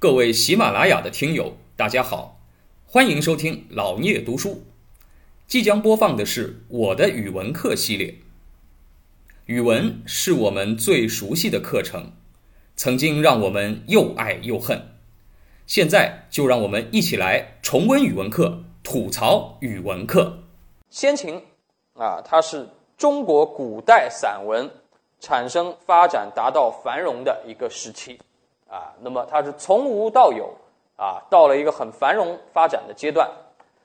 各位喜马拉雅的听友，大家好，欢迎收听老聂读书。即将播放的是我的语文课系列。语文是我们最熟悉的课程，曾经让我们又爱又恨。现在就让我们一起来重温语文课，吐槽语文课。先秦啊，它是中国古代散文产生、发展、达到繁荣的一个时期啊。那么它是从无到有啊，到了一个很繁荣发展的阶段。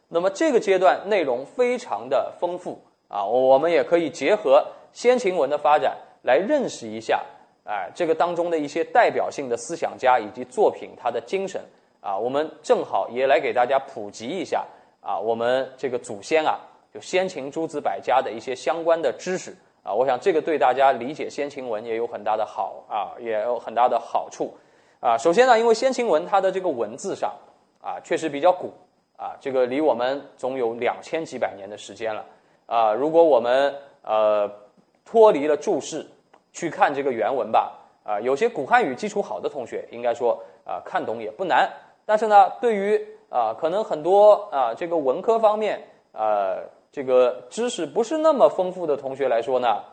那么这个阶段内容非常的丰富啊，我们也可以结合先秦文的发展来认识一下，哎，这个当中的一些代表性的思想家以及作品，他的精神啊，我们正好也来给大家普及一下啊，我们这个祖先啊，就先秦诸子百家的一些相关的知识啊，我想这个对大家理解先秦文也有很大的好啊，也有很大的好处啊。首先呢，因为先秦文它的这个文字上啊，确实比较古。啊，这个离我们总有两千几百年的时间了啊！如果我们呃脱离了注释去看这个原文吧，啊，有些古汉语基础好的同学应该说啊看懂也不难。但是呢，对于啊可能很多啊这个文科方面啊这个知识不是那么丰富的同学来说呢，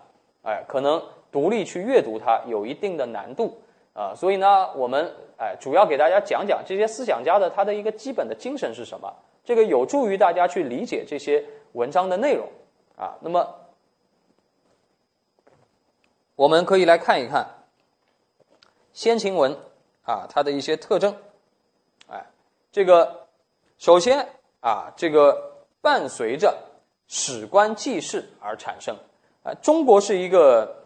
哎，可能独立去阅读它有一定的难度啊。所以呢，我们。哎，主要给大家讲讲这些思想家的他的一个基本的精神是什么，这个有助于大家去理解这些文章的内容啊。那么，我们可以来看一看先秦文啊，它的一些特征。哎，这个首先啊，这个伴随着史官记事而产生。啊，中国是一个。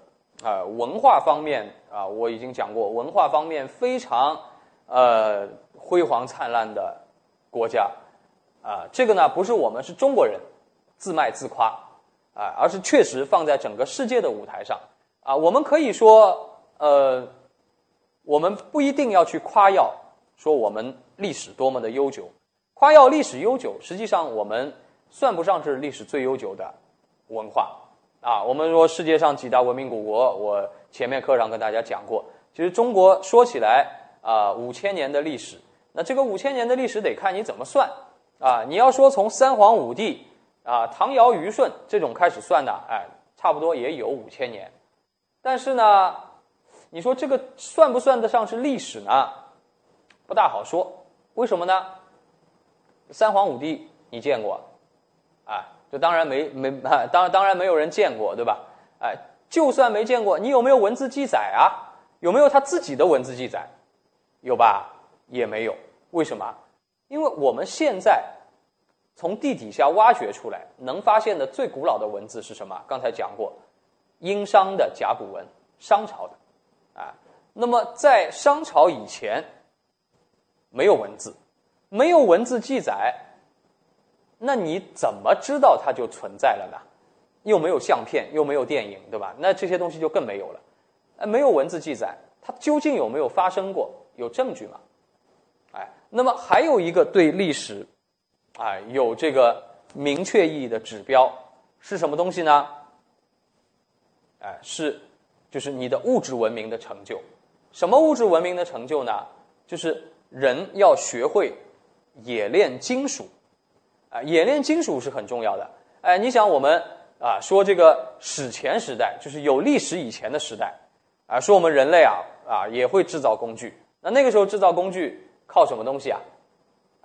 啊，文化方面啊，我已经讲过，文化方面非常呃辉煌灿烂的国家啊。这个呢，不是我们是中国人自卖自夸啊，而是确实放在整个世界的舞台上啊。我们可以说，呃，我们不一定要去夸耀说我们历史多么的悠久，夸耀历史悠久，实际上我们算不上是历史最悠久的文化。啊，我们说世界上几大文明古国，我前面课上跟大家讲过。其实中国说起来啊，五千年的历史，那这个五千年的历史得看你怎么算啊。你要说从三皇五帝啊，唐尧虞舜这种开始算的，哎，差不多也有五千年。但是呢，你说这个算不算得上是历史呢？不大好说。为什么呢？三皇五帝你见过？啊？就当然没没啊，当当然没有人见过，对吧？哎，就算没见过，你有没有文字记载啊？有没有他自己的文字记载？有吧？也没有。为什么？因为我们现在从地底下挖掘出来，能发现的最古老的文字是什么？刚才讲过，殷商的甲骨文，商朝的啊。那么在商朝以前，没有文字，没有文字记载。那你怎么知道它就存在了呢？又没有相片，又没有电影，对吧？那这些东西就更没有了。呃，没有文字记载，它究竟有没有发生过？有证据吗？哎，那么还有一个对历史，啊，有这个明确意义的指标是什么东西呢？哎，是，就是你的物质文明的成就。什么物质文明的成就呢？就是人要学会冶炼金属。啊，冶炼金属是很重要的。哎，你想我们啊，说这个史前时代，就是有历史以前的时代，啊，说我们人类啊啊也会制造工具。那那个时候制造工具靠什么东西啊？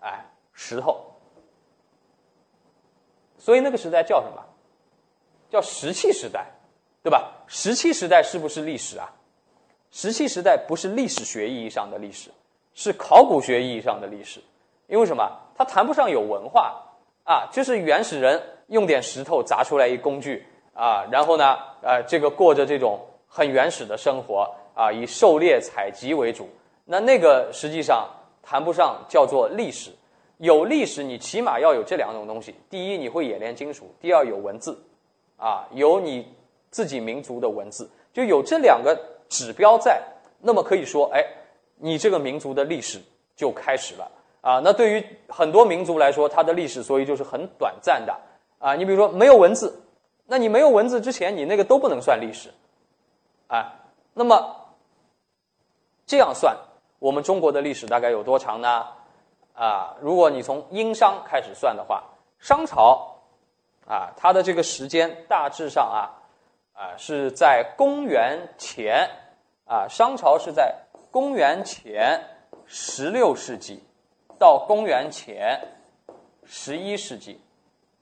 哎，石头。所以那个时代叫什么？叫石器时代，对吧？石器时代是不是历史啊？石器时代不是历史学意义上的历史，是考古学意义上的历史。因为什么？它谈不上有文化。啊，就是原始人用点石头砸出来一工具啊，然后呢，呃，这个过着这种很原始的生活啊，以狩猎采集为主。那那个实际上谈不上叫做历史。有历史，你起码要有这两种东西：第一，你会冶炼金属；第二，有文字，啊，有你自己民族的文字，就有这两个指标在。那么可以说，哎，你这个民族的历史就开始了。啊，那对于很多民族来说，它的历史所以就是很短暂的啊。你比如说没有文字，那你没有文字之前，你那个都不能算历史，啊。那么这样算，我们中国的历史大概有多长呢？啊，如果你从殷商开始算的话，商朝啊，它的这个时间大致上啊，啊是在公元前啊，商朝是在公元前十六世纪到公元前十一世纪，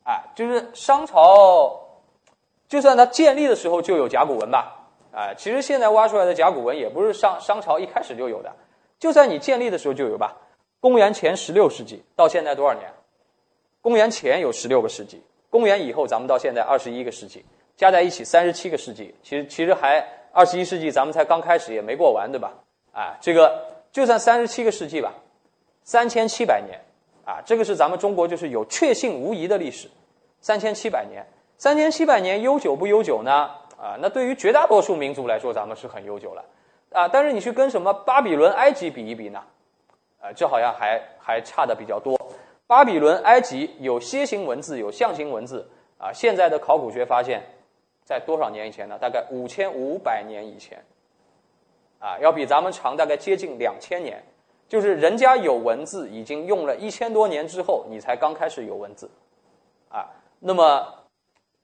啊，就是商朝，就算它建立的时候就有甲骨文吧，啊，其实现在挖出来的甲骨文也不是商商朝一开始就有的，就算你建立的时候就有吧。公元前十六世纪到现在多少年？公元前有十六个世纪，公元以后咱们到现在二十一个世纪，加在一起三十七个世纪。其实其实还二十一世纪咱们才刚开始，也没过完，对吧？啊，这个就算三十七个世纪吧，三千七百年啊，这个是咱们中国就是有确信无疑的历史，三千七百年，三千七百年悠久不悠久呢？啊，那对于绝大多数民族来说，咱们是很悠久了啊。但是你去跟什么巴比伦、埃及比一比呢？啊，这好像还还差的比较多。巴比伦、埃及有楔形文字，有象形文字啊。现在的考古学发现，在多少年以前呢？大概五千五百年以前，啊，要比咱们长大概接近两千年。就是人家有文字，已经用了一千多年之后，你才刚开始有文字，啊，那么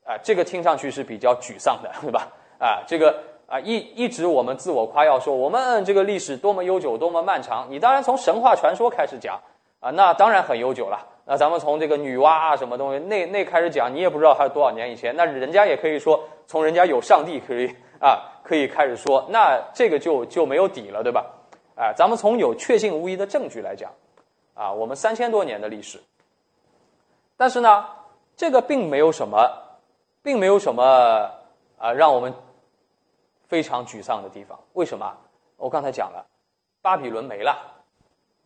啊，这个听上去是比较沮丧的，对吧？啊，这个。啊，一一直我们自我夸耀说我们这个历史多么悠久，多么漫长。你当然从神话传说开始讲啊，那当然很悠久了。那咱们从这个女娲啊什么东西那那开始讲，你也不知道还有多少年以前。那人家也可以说从人家有上帝可以啊可以开始说，那这个就就没有底了，对吧？哎，咱们从有确信无疑的证据来讲，啊，我们三千多年的历史，但是呢，这个并没有什么，并没有什么啊让我们。非常沮丧的地方，为什么？我刚才讲了，巴比伦没了。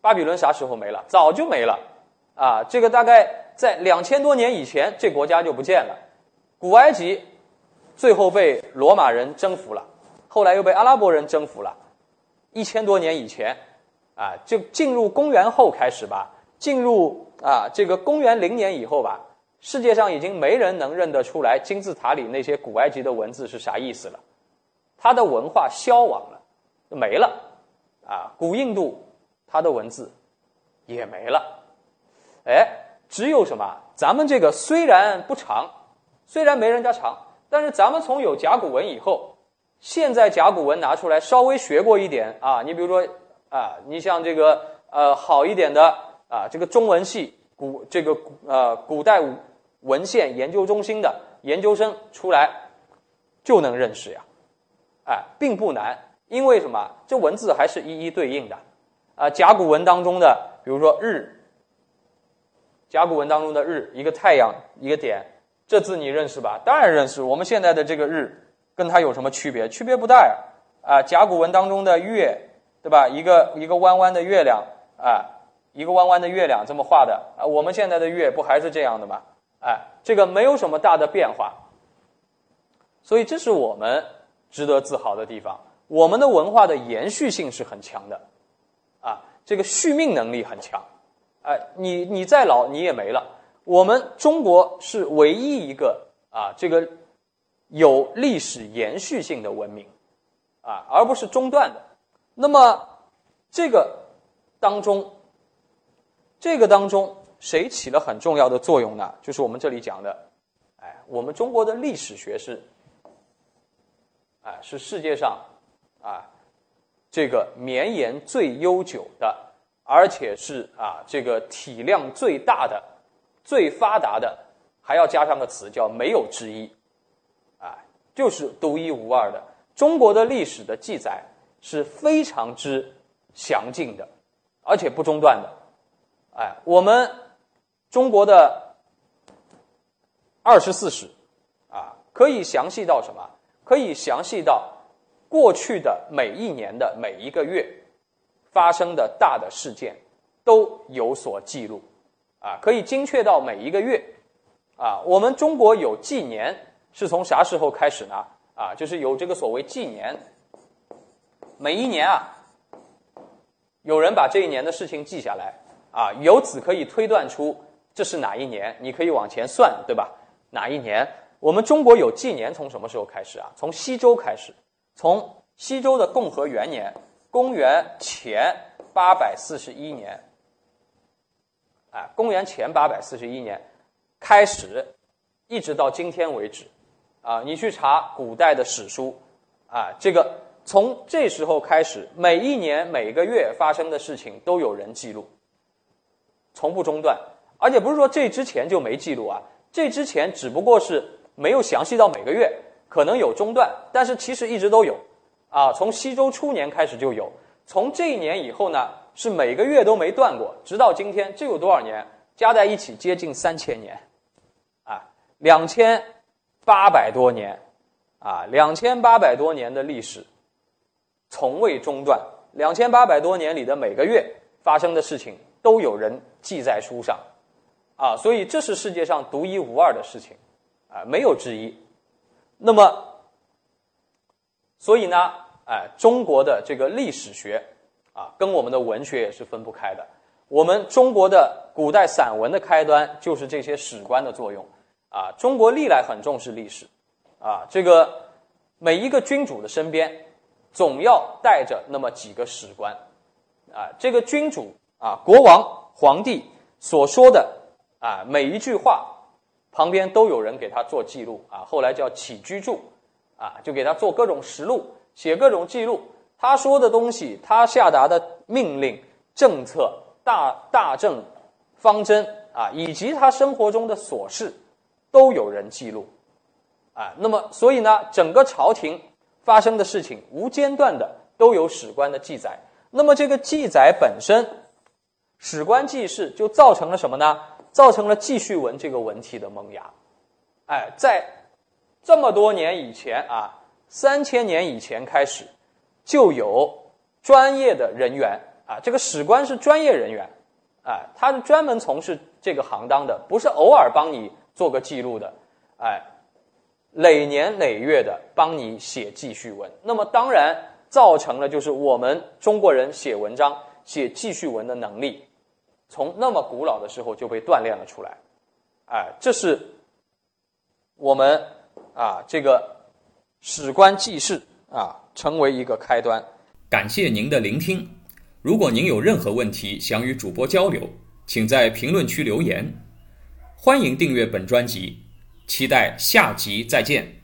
巴比伦啥时候没了？早就没了啊！这个大概在两千多年以前，这国家就不见了。古埃及最后被罗马人征服了，后来又被阿拉伯人征服了。一千多年以前啊，就进入公元后开始吧，进入啊这个公元零年以后吧，世界上已经没人能认得出来金字塔里那些古埃及的文字是啥意思了。它的文化消亡了，没了，啊，古印度它的文字也没了，哎，只有什么？咱们这个虽然不长，虽然没人家长，但是咱们从有甲骨文以后，现在甲骨文拿出来稍微学过一点啊，你比如说啊，你像这个呃好一点的啊，这个中文系古这个呃古代文献研究中心的研究生出来就能认识呀。哎，并不难，因为什么？这文字还是一一对应的，啊，甲骨文当中的，比如说日，甲骨文当中的日，一个太阳，一个点，这字你认识吧？当然认识。我们现在的这个日，跟它有什么区别？区别不大呀。啊，甲骨文当中的月，对吧？一个一个弯弯的月亮，啊，一个弯弯的月亮这么画的，啊，我们现在的月不还是这样的吗？哎，这个没有什么大的变化，所以这是我们。值得自豪的地方，我们的文化的延续性是很强的，啊，这个续命能力很强，哎，你你再老你也没了。我们中国是唯一一个啊，这个有历史延续性的文明，啊，而不是中断的。那么这个当中，这个当中谁起了很重要的作用呢？就是我们这里讲的，哎，我们中国的历史学是。啊，是世界上啊这个绵延最悠久的，而且是啊这个体量最大的、最发达的，还要加上个词叫没有之一，啊，就是独一无二的。中国的历史的记载是非常之详尽的，而且不中断的。哎，我们中国的二十四史啊，可以详细到什么？可以详细到过去的每一年的每一个月发生的大的事件都有所记录，啊，可以精确到每一个月，啊，我们中国有纪年是从啥时候开始呢？啊，就是有这个所谓纪年，每一年啊，有人把这一年的事情记下来，啊，由此可以推断出这是哪一年，你可以往前算，对吧？哪一年？我们中国有纪年，从什么时候开始啊？从西周开始，从西周的共和元年，公元前八百四十一年，啊，公元前八百四十一年开始，一直到今天为止，啊，你去查古代的史书，啊，这个从这时候开始，每一年每个月发生的事情都有人记录，从不中断，而且不是说这之前就没记录啊，这之前只不过是没有详细到每个月，可能有中断，但是其实一直都有。啊，从西周初年开始就有，从这一年以后呢，是每个月都没断过，直到今天，这有多少年？加在一起接近三千年，啊，两千八百多年，啊，两千八百多年的历史，从未中断。两千八百多年里的每个月发生的事情，都有人记在书上，啊，所以这是世界上独一无二的事情，啊，没有之一。那么。所以呢，哎，中国的这个历史学啊，跟我们的文学也是分不开的。我们中国的古代散文的开端就是这些史官的作用啊。中国历来很重视历史啊，这个每一个君主的身边总要带着那么几个史官啊。这个君主啊，国王、皇帝所说的啊每一句话旁边都有人给他做记录啊，后来叫起居注。啊，就给他做各种实录，写各种记录。他说的东西，他下达的命令、政策、大大政、方针啊，以及他生活中的琐事，都有人记录。啊，那么所以呢，整个朝廷发生的事情，无间断的都有史官的记载。那么这个记载本身，史官记事，就造成了什么呢？造成了记叙文这个文体的萌芽。哎，在。这么多年以前啊，三千年以前开始，就有专业的人员啊，这个史官是专业人员，哎，他是专门从事这个行当的，不是偶尔帮你做个记录的，哎，累年累月的帮你写记叙文。那么当然造成了就是我们中国人写文章、写记叙文的能力，从那么古老的时候就被锻炼了出来，哎，这是我们。啊，这个史官记事啊，成为一个开端。感谢您的聆听。如果您有任何问题想与主播交流，请在评论区留言。欢迎订阅本专辑，期待下集再见。